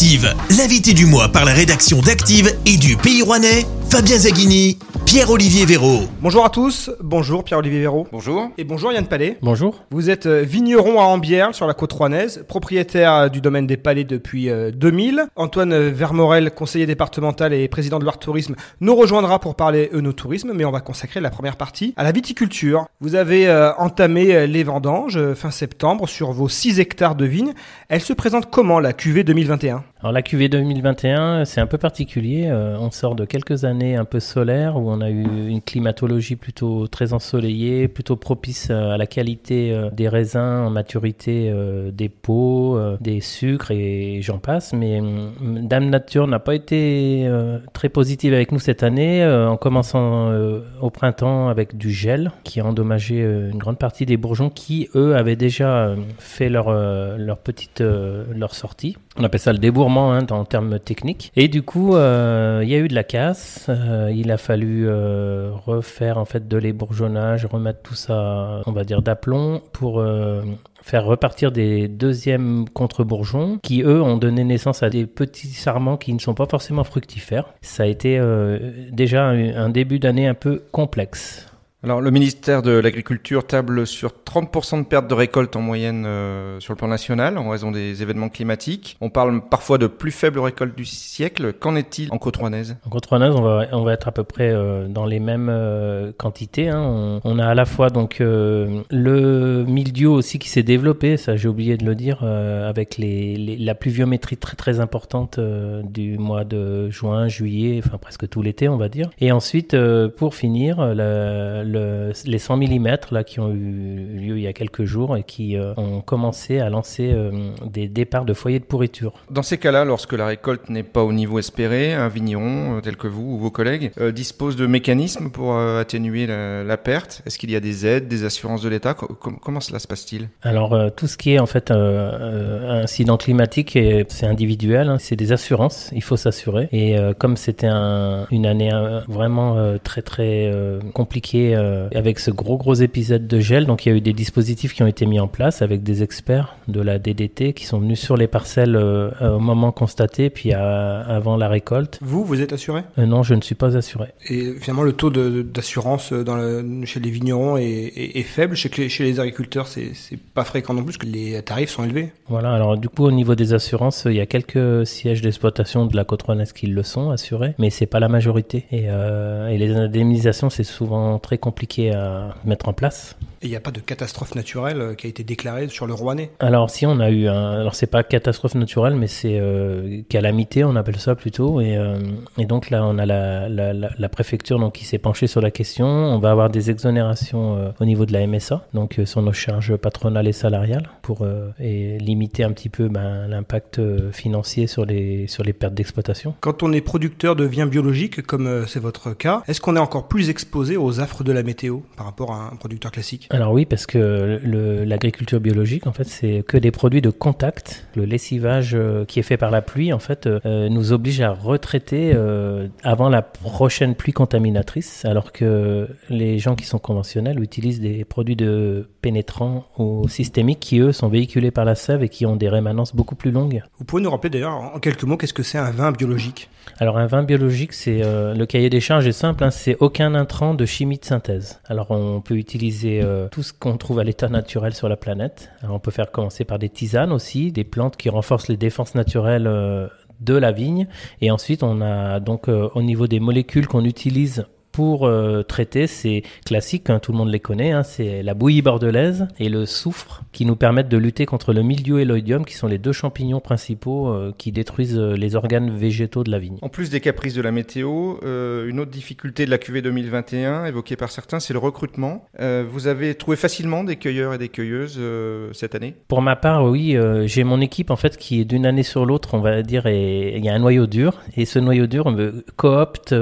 Active, l'invité du mois par la rédaction d'Active et du Pays Rouennais, Fabien Zaghini, Pierre-Olivier Véraud. Bonjour à tous, bonjour Pierre-Olivier Véraud. Bonjour. Et bonjour Yann Palais. Bonjour. Vous êtes euh, vigneron à Ambière sur la côte rouennaise, propriétaire euh, du domaine des Palais depuis euh, 2000. Antoine euh, Vermorel, conseiller départemental et président de Loire Tourisme, nous rejoindra pour parler œnotourisme, mais on va consacrer la première partie à la viticulture. Vous avez entamé les vendanges fin septembre sur vos 6 hectares de vignes. Elle se présente comment la cuvée 2021 Alors la cuvée 2021, c'est un peu particulier. Euh, on sort de quelques années un peu solaires où on a eu une climatologie plutôt très ensoleillée, plutôt propice euh, à la qualité euh, des raisins en maturité des euh, des sucres et j'en passe. Mais hum, Dame Nature n'a pas été très positive avec nous cette année, en commençant au printemps avec du gel qui a endommagé une grande partie des bourgeons qui, eux, avaient déjà fait leur, leur petite leur sortie. On appelle ça le hein, en termes techniques. Et du coup, euh, il y a eu de la casse. euh, il a fallu euh, refaire en fait de l'ébourgeonnage, remettre tout ça, on va dire d'aplomb, pour faire repartir des deuxièmes contre-bourgeons qui, eux, ont donné naissance à des petits sarments qui ne sont pas forcément fructifères. Ça a été déjà un début d'année un peu complexe. Alors, le ministère de l'Agriculture table sur 30% de perte de récolte en moyenne euh, sur le plan national en raison des événements climatiques. On parle parfois de plus faible récolte du siècle. Qu'en est-il en Côte-Rouennaise? En contre-neige, on va, on va être à peu près euh, dans les mêmes euh, quantités. hein. On, a à la fois donc euh, le mildiou aussi qui s'est développé, ça j'ai oublié de le dire, euh, avec les, les- la pluviométrie très très importante euh, du mois de juin, juillet, enfin presque tout l'été on va dire. Et ensuite, pour finir, euh, le- le- les 100 mm là qui ont eu lieu il y a quelques jours et qui euh, ont commencé à lancer euh, des départs de foyers de pourriture. Dans ces cas-là, lorsque la récolte n'est pas au niveau espéré, un vigneron euh, tel que vous ou vos collègues dispose de mécanismes pour atténuer la, la perte. Est-ce qu'il y a des aides, des assurances de l'État? Co- com- Comment cela se passe-t-il? Alors tout ce qui est en fait incident climatique, c'est individuel, hein, c'est des assurances, il faut s'assurer. Et comme c'était un- une année vraiment très très compliquée euh, avec ce gros gros épisode de gel, donc il y a eu des dispositifs qui ont été mis en place avec des experts de la DDT qui sont venus sur les parcelles euh, au moment constaté, puis à- avant la récolte. Vous, vous êtes assuré? Euh, non, je ne suis pas assuré. Et finalement, le taux d'assurance le- chez les vignerons est, est- est faible. Chez, les- chez les agriculteurs, c'est pas fréquent non plus, parce que les tarifs sont élevés. Voilà, alors du coup au niveau des assurances, il y a quelques sièges d'exploitation de la côte qui le sont assurés, mais c'est pas la majorité. Et, euh, et les indemnisations, c'est souvent très compliqué à mettre en place. Et il n'y a pas de catastrophe naturelle euh, qui a été déclarée sur le Rouennais. Alors si on a eu un, alors c'est pas catastrophe naturelle, mais c'est euh, calamité, on appelle ça plutôt. Et, euh, et donc là, on a la, la, la, la préfecture donc qui s'est penchée sur la question. On va avoir des exonérations euh, au niveau de la MSA, donc sur nos charges patronales et salariales, pour et limiter un petit peu ben, l'impact financier sur les sur les pertes d'exploitation. Quand on est producteur de viens biologiques, comme c'est votre cas, est-ce qu'on est encore plus exposé aux affres de la météo par rapport à un producteur classique? Alors oui, parce que l'agriculture biologique, en fait, c'est que des produits de contact. Le lessivage euh, qui est fait par la pluie, en fait, euh, nous oblige à retraiter euh, avant la prochaine pluie contaminatrice, alors que les gens qui sont conventionnels utilisent des produits de pénétrants ou systémiques qui, eux, sont véhiculés par la sève et qui ont des rémanences beaucoup plus longues. Vous pouvez nous rappeler d'ailleurs en quelques mots qu'est-ce que c'est un vin biologique? Alors un vin biologique, c'est euh, le cahier des charges est simple, hein, c'est aucun intrant de chimie de synthèse. Alors on peut utiliser euh, tout ce qu'on trouve à l'état naturel sur la planète. On peut faire commencer par des tisanes aussi, des plantes qui renforcent les défenses naturelles euh, de la vigne. Et ensuite on a donc euh, au niveau des molécules qu'on utilise pour euh, traiter, c'est classique, hein, tout le monde les connaît, hein, c'est la bouillie bordelaise et le soufre qui nous permettent de lutter contre le mildiou et l'oïdium qui sont les deux champignons principaux euh, qui détruisent euh, les organes végétaux de la vigne. En plus des caprices de la météo, euh, une autre difficulté de la cuvée 2021, évoquée par certains, c'est le recrutement. Euh, vous avez trouvé facilement des cueilleurs et des cueilleuses euh, cette année? Pour ma part, oui, j'ai mon équipe en fait qui est d'une année sur l'autre, on va dire, et il y a un noyau dur et ce noyau dur me coopte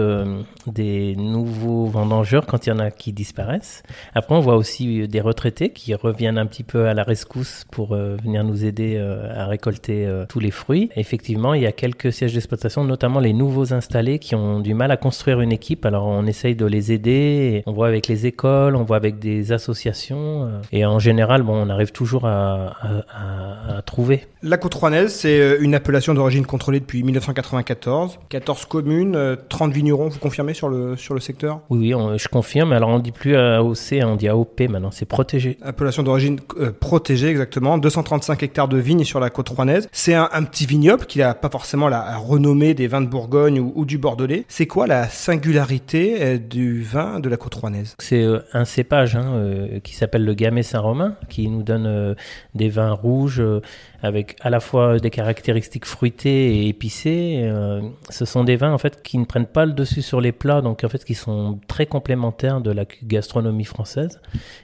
des nouveaux nouveaux vendangeurs quand il y en a qui disparaissent. Après, on voit aussi des retraités qui reviennent un petit peu à la rescousse pour euh, venir nous aider euh, à récolter euh, tous les fruits. effectivement, il y a quelques sièges d'exploitation, notamment les nouveaux installés qui ont du mal à construire une équipe. Alors, on essaye de les aider. On voit avec les écoles, on voit avec des associations. et en général, bon, on arrive toujours à trouver. La côte rouennaise, c'est une appellation d'origine contrôlée depuis 1994. 14 communes, 30 vignerons, vous confirmez sur le, sur le secteur? Oui, oui je confirme. Alors, on dit plus AOC, on dit AOP maintenant, c'est protégé. Appellation d'origine euh, protégée, exactement. 235 hectares de vignes sur la côte rouennaise. C'est un, un, petit vignoble qui n'a pas forcément la renommée des vins de Bourgogne ou, ou du Bordelais. C'est quoi la singularité euh, du vin de la côte rouennaise? C'est euh, un cépage hein, euh, qui s'appelle le Gamay Saint-Romain, qui nous donne euh, des vins rouges avec à la fois des caractéristiques fruitées et épicées. ce sont des vins en fait qui ne prennent pas le dessus sur les plats, donc en fait qui sont très complémentaires de la gastronomie française.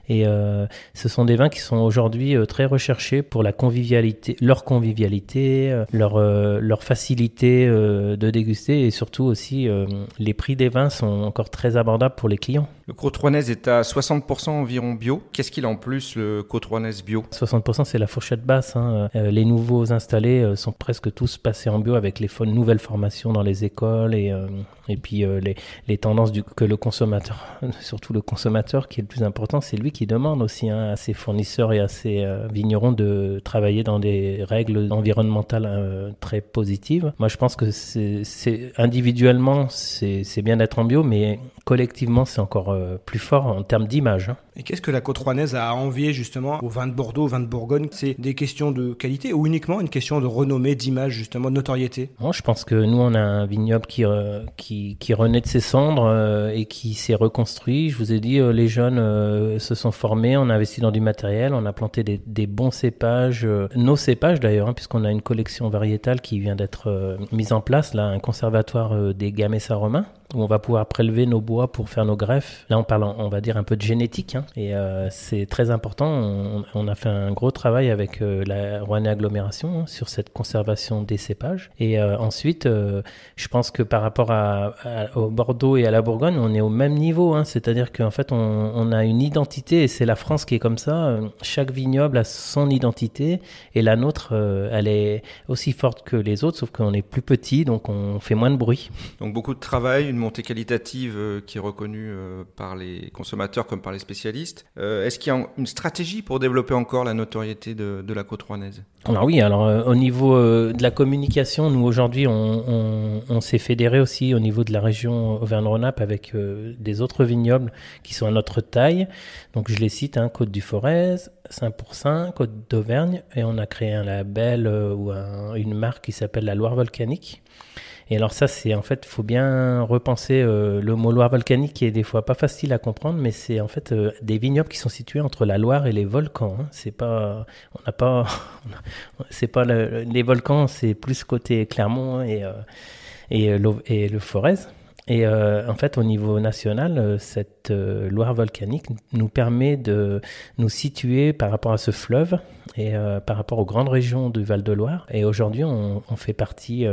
Et ce sont des vins qui sont aujourd'hui très recherchés pour la convivialité, leur convivialité, leur leur facilité de déguster et surtout aussi les prix des vins sont encore très abordables pour les clients. Le côte rouennaise est à 60% environ bio. Qu'est-ce qu'il a en plus le côte rouennaise bio 60% c'est la fourchette basse. Hein. Euh, les nouveaux installés euh, sont presque tous passés en bio avec les nouvelles formations dans les écoles et, euh, et puis les, les, tendances du, que le consommateur, surtout le consommateur qui est le plus important, c'est lui qui demande aussi hein, à ses fournisseurs et à ses vignerons de travailler dans des règles environnementales très positives. Moi je pense que c'est individuellement c'est bien d'être en bio, mais collectivement c'est encore plus fort en termes d'image. Hein. Et qu'est-ce que la côte rouennaise a à envier justement aux vins de Bordeaux, aux vins de Bourgogne? C'est des questions de qualité ou uniquement une question de renommée, d'image, justement, de notoriété? Bon, Je pense que nous, on a un vignoble qui, euh, qui, qui renaît de ses cendres euh, et qui s'est reconstruit. Je vous ai dit, euh, les jeunes euh, se sont formés, on a investi dans du matériel, on a planté des, des bons cépages, euh, nos cépages d'ailleurs, hein, puisqu'on a une collection variétale qui vient d'être euh, mise en place, là, un conservatoire des gamay romains où on va pouvoir prélever nos bois pour faire nos greffes. Là, on parle, on va dire, un peu de génétique, hein, et euh, c'est très important. On, a fait un gros travail avec euh, la Rouennais Agglomération hein, sur cette conservation des cépages. Et euh, ensuite, je pense que par rapport à, au Bordeaux et à la Bourgogne, on est au même niveau. Hein, C'est-à-dire qu'en fait, on, on, a une identité, et c'est la France qui est comme ça. Chaque vignoble a son identité, et la nôtre, elle est aussi forte que les autres, sauf qu'on est plus petit, donc on fait moins de bruit. Donc beaucoup de travail, une montée qualitative euh, qui est reconnue euh, par les consommateurs comme par les spécialistes. Euh, Est-ce qu'il y a une stratégie pour développer encore la notoriété de, la côte rouennaise? Alors oui, alors au niveau de la communication, nous aujourd'hui, on, s'est fédéré aussi au niveau de la région Auvergne-Rhône-Alpes avec des autres vignobles qui sont à notre taille. Donc je les cite, hein, Côte du Forez, 5%, Côte d'Auvergne, et on a créé un label ou un, une marque qui s'appelle la Loire volcanique. Et alors ça, c'est en fait, faut bien repenser euh, le mot Loire volcanique qui est des fois pas facile à comprendre, mais c'est en fait euh, des vignobles qui sont situés entre la Loire et les volcans. Hein. C'est pas, on n'a pas, c'est pas le, les volcans, c'est plus côté Clermont et euh, et, et le Forez. Et euh, en fait, au niveau national, euh, cette euh, Loire volcanique nous permet de nous situer par rapport à ce fleuve et euh, par rapport aux grandes régions du Val-de-Loire. Et aujourd'hui, on, fait partie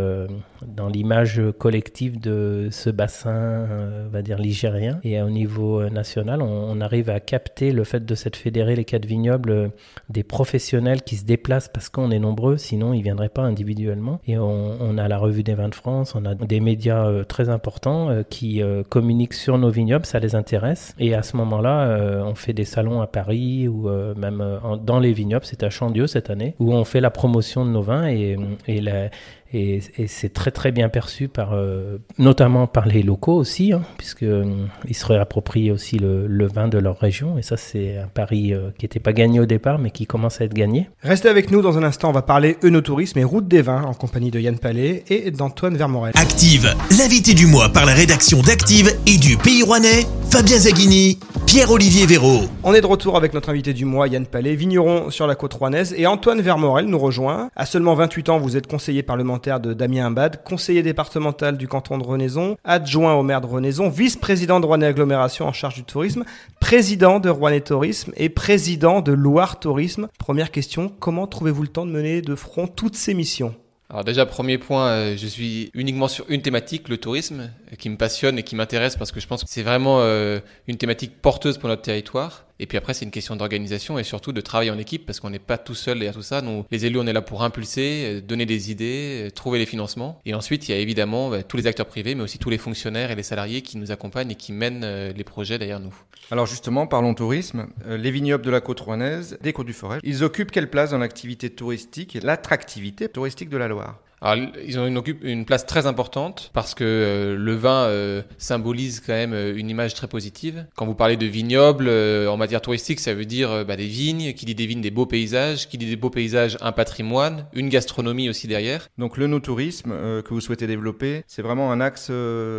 dans l'image collective de ce bassin, on va dire ligérien. Et au niveau national, on, arrive à capter le fait de cette fédérer les quatre vignobles des professionnels qui se déplacent parce qu'on est nombreux, sinon ils viendraient pas individuellement. Et on, a la revue des vins de France, on a des médias très importants qui communiquent sur nos vignobles, ça les intéresse. Et à ce moment-là, on fait des salons à Paris ou même dans les vignobles, c'est à Chandieu cette année, où on fait la promotion de nos vins et, et la, et, et c'est très très bien perçu par euh, notamment par les locaux aussi hein, puisque euh, ils se réapproprient aussi le, le, vin de leur région et ça c'est un pari euh, qui n'était pas gagné au départ mais qui commence à être gagné. Restez avec nous dans un instant, on va parler œnotourisme et route des vins en compagnie de Yann Palais et d'Antoine Vermorel. Active, l'invité du mois par la rédaction d'Active et du Pays Rouennais, Fabien Zaghini, Pierre-Olivier Véraud. On est de retour avec notre invité du mois, Yann Palais, vigneron sur la côte rouennaise et Antoine Vermorel nous rejoint. À seulement 28 ans, vous êtes conseiller parlementaire de Damien Imbad, conseiller départemental du canton de Renaison, adjoint au maire de Renaison, vice-président de Rouennais Agglomération en charge du tourisme, président de Rouennais Tourisme et président de Loire Tourisme. Première question, comment trouvez-vous le temps de mener de front toutes ces missions? Alors déjà, premier point, euh, je suis uniquement sur une thématique, le tourisme, qui me passionne et qui m'intéresse parce que je pense que c'est vraiment euh, une thématique porteuse pour notre territoire. Et puis après, c'est une question d'organisation et surtout de travail en équipe parce qu'on n'est pas tout seul derrière tout ça. Nous, les élus, on est là pour impulser, euh, donner des idées, euh, trouver les financements. Et ensuite, il y a évidemment bah, tous les acteurs privés, mais aussi tous les fonctionnaires et les salariés qui nous accompagnent et qui mènent euh, les projets derrière nous. Alors justement, parlons tourisme. Les vignobles de la côte rouennaise, des Côtes du Forêt, ils occupent quelle place dans l'activité touristique et l'attractivité touristique de la Loire? Alors, ils ont une, une place très importante parce que euh, le vin euh, symbolise quand même euh, une image très positive. Quand vous parlez de vignoble en matière touristique, ça veut dire bah, des vignes, qui dit des vignes, des beaux paysages, qui dit des beaux paysages, un patrimoine, une gastronomie aussi derrière. Donc le no-tourisme que vous souhaitez développer, c'est vraiment un axe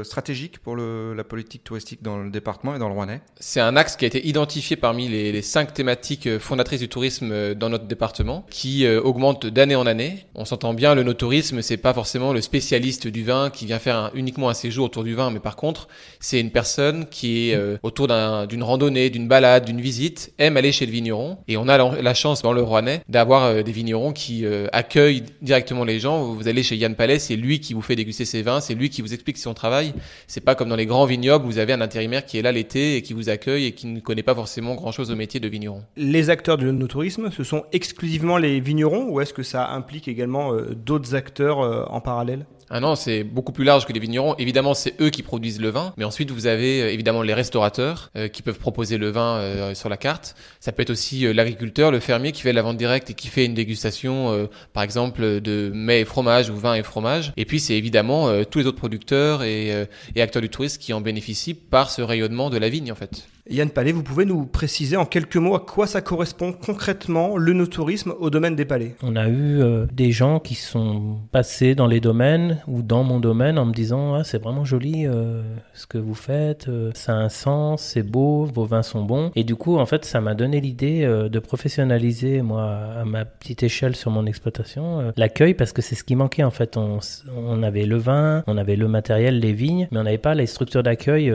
stratégique pour le, la politique touristique dans le département et dans le Rouennais? C'est un axe qui a été identifié parmi les, les cinq thématiques fondatrices du tourisme dans notre département, qui augmente d'année en année. On s'entend bien, le no-tourisme c'est pas forcément le spécialiste du vin qui vient faire uniquement un séjour autour du vin, mais par contre, c'est une personne qui est euh, autour d'une randonnée, d'une balade, d'une visite, aime aller chez le vigneron. Et on a la, chance dans le Rouennais d'avoir euh, des vignerons qui euh, accueillent directement les gens. Vous allez chez Yann Palais, c'est lui qui vous fait déguster ses vins, c'est lui qui vous explique son travail. C'est pas comme dans les grands vignobles, vous avez un intérimaire qui est là l'été et qui vous accueille et qui ne connaît pas forcément grand chose au métier de vigneron. Les acteurs du no tourisme, ce sont exclusivement les vignerons ou est-ce que ça implique également d'autres acteurs euh, en parallèle ah non, c'est beaucoup plus large que les vignerons. Évidemment, c'est eux qui produisent le vin, mais ensuite vous avez euh, évidemment les restaurateurs euh, qui peuvent proposer le vin sur la carte. Ça peut être aussi l'agriculteur, le fermier qui fait la vente directe et qui fait une dégustation, par exemple, de mets et fromage ou vin et fromage. Et puis c'est évidemment tous les autres producteurs et, et acteurs du tourisme qui en bénéficient par ce rayonnement de la vigne en fait. Yann Palais, vous pouvez nous préciser en quelques mots à quoi ça correspond concrètement le no-tourisme au domaine des palais? On a eu euh, des gens qui sont passés dans les domaines ou dans mon domaine en me disant ah, c'est vraiment joli euh, ce que vous faites, euh, ça a un sens, c'est beau, vos vins sont bons. Et du coup, en fait, ça m'a donné l'idée de professionnaliser, moi, à ma petite échelle sur mon exploitation, l'accueil parce que c'est ce qui manquait en fait. On, on, avait le vin, on avait le matériel, les vignes, mais on n'avait pas les structures d'accueil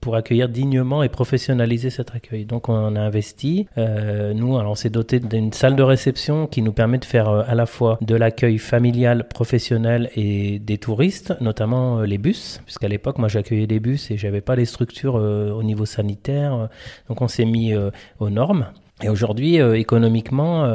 pour accueillir dignement et professionnaliser cet accueil. Donc on a investi. Euh, nous, alors on s'est doté d'une salle de réception qui nous permet de faire euh, à la fois de l'accueil familial, professionnel et des touristes, notamment euh, les bus, puisqu'à l'époque moi j'accueillais des bus et j'avais pas les structures au niveau sanitaire. Donc on s'est mis aux normes. Et aujourd'hui, économiquement,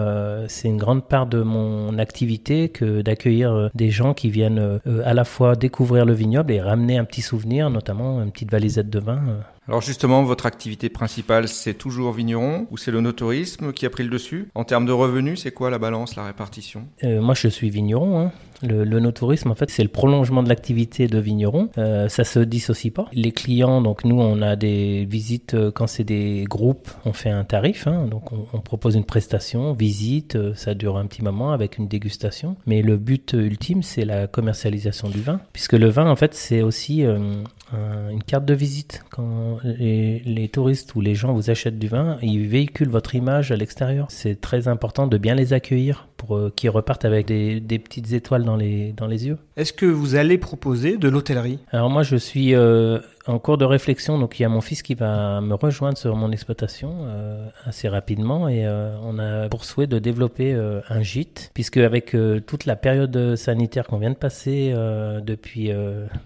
c'est une grande part de mon activité que d'accueillir des gens qui viennent à la fois découvrir le vignoble et ramener un petit souvenir, notamment une petite valisette de vin. Alors justement, votre activité principale, c'est toujours vigneron ou c'est le notourisme qui a pris le dessus? En termes de revenus, c'est quoi la balance, la répartition? Euh, Moi, je suis vigneron. Hein. Le, le no-tourisme, en fait, c'est le prolongement de l'activité de vigneron. Euh, ça se dissocie pas. Les clients, donc nous, on a des visites euh, quand c'est des groupes, on fait un tarif. Hein, donc on, propose une prestation, visite, euh, ça dure un petit moment avec une dégustation. Mais le but ultime, c'est la commercialisation du vin, puisque le vin, en fait, c'est aussi une carte de visite. Quand les, les, touristes ou les gens vous achètent du vin, ils véhiculent votre image à l'extérieur. C'est très important de bien les accueillir pour euh, qu'ils repartent avec des, des, petites étoiles dans les, dans les yeux. Est-ce que vous allez proposer de l'hôtellerie? Alors moi, je suis euh, en cours de réflexion, donc il y a mon fils qui va me rejoindre sur mon exploitation euh, assez rapidement et on a pour souhait de développer un gîte, puisque avec toute la période sanitaire qu'on vient de passer depuis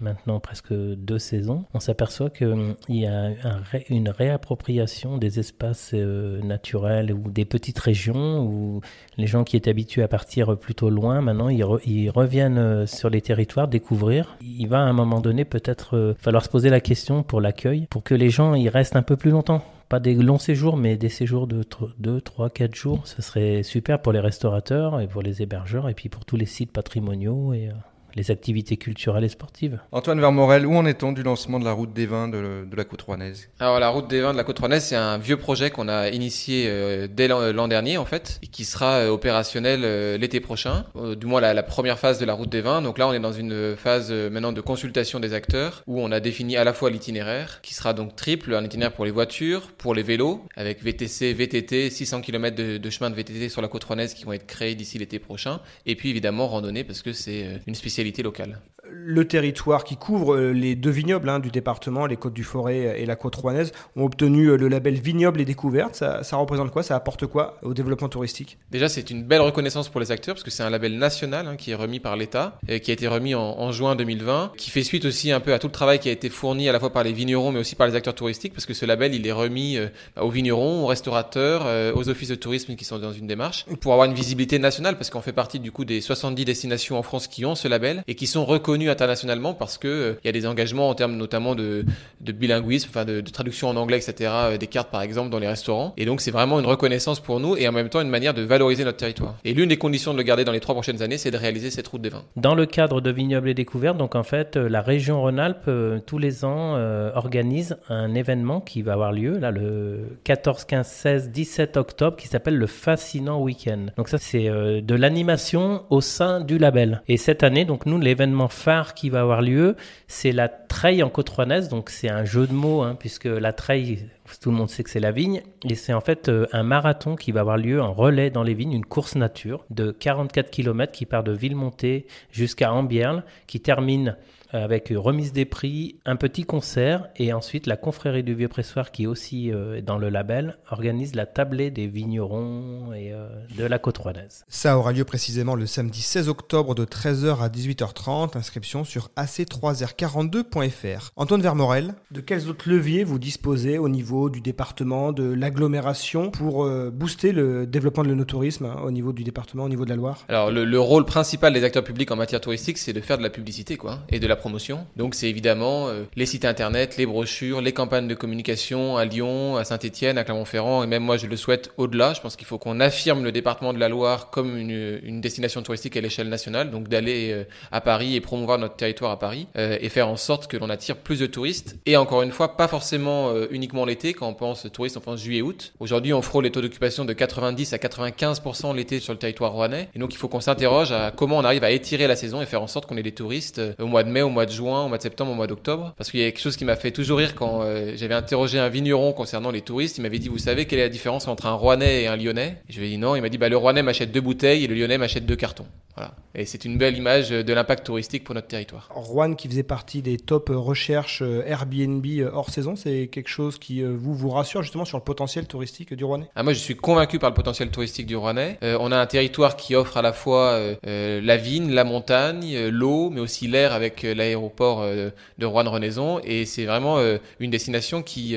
maintenant presque deux saisons, on s'aperçoit qu'il y a un une réappropriation des espaces naturels ou des petites régions où les gens qui étaient habitués à partir plutôt loin, maintenant ils, ils reviennent sur les territoires découvrir. Il va à un moment donné peut-être falloir se poser la question pour l'accueil, pour que les gens y restent un peu plus longtemps. Pas des longs séjours, mais des séjours de 2, 3, 4 jours. Ce serait super pour les restaurateurs et pour les hébergeurs et puis pour tous les sites patrimoniaux et euh, les activités culturelles et sportives. Antoine Vermorel, où en est-on du lancement de la route des vins de, de la côte rouennaise? Alors la route des vins de la côte rouennaise, c'est un vieux projet qu'on a initié euh, dès l'an dernier en fait, et qui sera euh, opérationnel euh, l'été prochain, euh, du moins la, la, première phase de la route des vins. Donc là, on est dans une phase euh, maintenant de consultation des acteurs, où on a défini à la fois l'itinéraire, qui sera donc triple, un itinéraire pour les voitures, pour les vélos, avec VTC, VTT, 600 km de, de chemin de VTT sur la côte rouennaise qui vont être créés d'ici l'été prochain, et puis évidemment randonnée parce que c'est une spécialité locale. Le territoire qui couvre euh, les deux vignobles hein, du département, les Côtes du Forêt et la Côte Rouennaise, ont obtenu euh, le label Vignoble et Découverte. Ça, représente quoi? Ça apporte quoi au développement touristique? Déjà, c'est une belle reconnaissance pour les acteurs parce que c'est un label national hein, qui est remis par l'État, et qui a été remis en, juin 2020, qui fait suite aussi un peu à tout le travail qui a été fourni à la fois par les vignerons mais aussi par les acteurs touristiques parce que ce label il est remis euh, aux vignerons, aux restaurateurs, euh, aux offices de tourisme qui sont dans une démarche pour avoir une visibilité nationale parce qu'on fait partie du coup des 70 destinations en France qui ont ce label et qui sont reconnues internationalement parce que euh, il y a des engagements en termes notamment de, bilinguisme, enfin de, traduction en anglais, etc. euh, des cartes par exemple dans les restaurants. Et donc c'est vraiment une reconnaissance pour nous et en même temps une manière de valoriser notre territoire. Et l'une des conditions de le garder dans les trois prochaines années, c'est de réaliser cette route des vins. Dans le cadre de Vignoble et Découverte, donc en fait, euh, la région Rhône-Alpes, tous les ans, organise un événement qui va avoir lieu là le 14, 15, 16, 17 octobre qui s'appelle le Fascinant Week-end. Donc ça, c'est de l'animation au sein du label. Et cette année, donc nous, l'événement phare qui va avoir lieu, c'est la Treille en côte Donc c'est un jeu de mots, hein, puisque la Treille, tout le monde sait que c'est la vigne, et c'est en fait euh, un marathon qui va avoir lieu en relais dans les vignes, une course nature de 44 km qui part de Villemonté jusqu'à Ambierle, qui termine avec remise des prix, un petit concert et ensuite la confrérie du Vieux Pressoir qui est aussi euh, dans le label organise la tablée des vignerons et euh, de la côte rouennaise. Ça aura lieu précisément le samedi 16 octobre de 13h à 18h30. Inscription sur ac3r42.fr. Antoine Vermorel, de quels autres leviers vous disposez au niveau du département, de l'agglomération pour euh, booster le développement de l'onotourisme hein, au niveau du département, au niveau de la Loire? Alors le, le, rôle principal des acteurs publics en matière touristique, c'est de faire de la publicité quoi et de la promotion. Donc c'est évidemment euh, les sites internet, les brochures, les campagnes de communication à Lyon, à Saint-Étienne, à Clermont-Ferrand et même moi je le souhaite au-delà. Je pense qu'il faut qu'on affirme le département de la Loire comme une, destination touristique à l'échelle nationale, donc d'aller euh, à Paris et promouvoir notre territoire à Paris euh, et faire en sorte que l'on attire plus de touristes. Et encore une fois, pas forcément uniquement l'été. Quand on pense touristes, on pense juillet-août. Aujourd'hui, on frôle les taux d'occupation de 90 à 95% l'été sur le territoire rouennais. Et donc il faut qu'on s'interroge à comment on arrive à étirer la saison et faire en sorte qu'on ait des touristes au mois de mai, au mois de juin, au mois de septembre, au mois d'octobre. Parce qu'il y a quelque chose qui m'a fait toujours rire quand euh, j'avais interrogé un vigneron concernant les touristes. Il m'avait dit, vous savez quelle est la différence entre un Rouennais et un Lyonnais? Je lui ai dit non. Il m'a dit, bah, le Rouennais m'achète deux bouteilles et le Lyonnais m'achète deux cartons. Voilà. Et c'est une belle image de l'impact touristique pour notre territoire. Rouen qui faisait partie des top recherches euh, Airbnb euh, hors saison, c'est quelque chose qui vous vous rassure justement sur le potentiel touristique du Rouennais? Ah, Moi, je suis convaincu par le potentiel touristique du Rouennais. Euh, on a un territoire qui offre à la fois euh, la vigne, la montagne, l'eau, mais aussi l'air avec l'aéroport de Rouen-Renaison. Et c'est vraiment une destination qui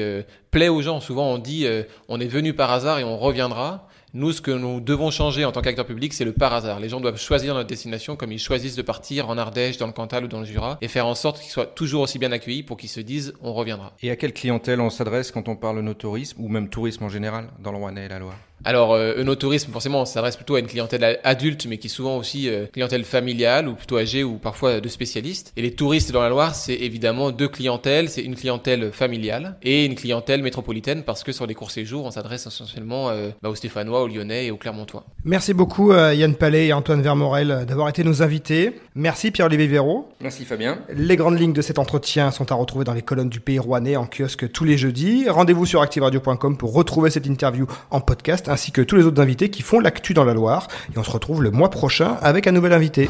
plaît aux gens. Souvent, on dit on est venu par hasard et on reviendra. Nous, ce que nous devons changer en tant qu'acteur public, c'est le par hasard. Les gens doivent choisir notre destination comme ils choisissent de partir en Ardèche, dans le Cantal ou dans le Jura, et faire en sorte qu'ils soient toujours aussi bien accueillis pour qu'ils se disent on reviendra. Et à quelle clientèle on s'adresse quand on parle no tourisme ou même tourisme en général dans le Rouennais et la Loire? Alors, euh, Eunotourisme, forcément, on s'adresse plutôt à une clientèle adulte, mais qui est souvent aussi euh, clientèle familiale ou plutôt âgée ou parfois de spécialistes. Et les touristes dans la Loire, c'est évidemment deux clientèles. C'est une clientèle familiale et une clientèle métropolitaine parce que sur les courts séjours, on s'adresse essentiellement euh, bah, aux Stéphanois, aux Lyonnais et aux Clermontois. Merci beaucoup euh, Yann Palais et Antoine Vermorel d'avoir été nos invités. Merci Pierre-Olivier Véraud. Merci Fabien. Les grandes lignes de cet entretien sont à retrouver dans les colonnes du Pays Rouennais en kiosque tous les jeudis. Rendez-vous sur activeradio.com pour retrouver cette interview en podcast ainsi que tous les autres invités qui font l'actu dans la Loire. Et on se retrouve le mois prochain avec un nouvel invité.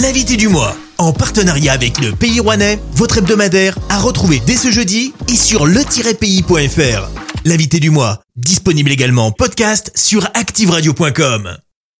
L'invité du mois, en partenariat avec le Pays Rouennais, votre hebdomadaire à retrouver dès ce jeudi et sur le-pays.fr. L'invité du mois, disponible également en podcast sur activeradio.com.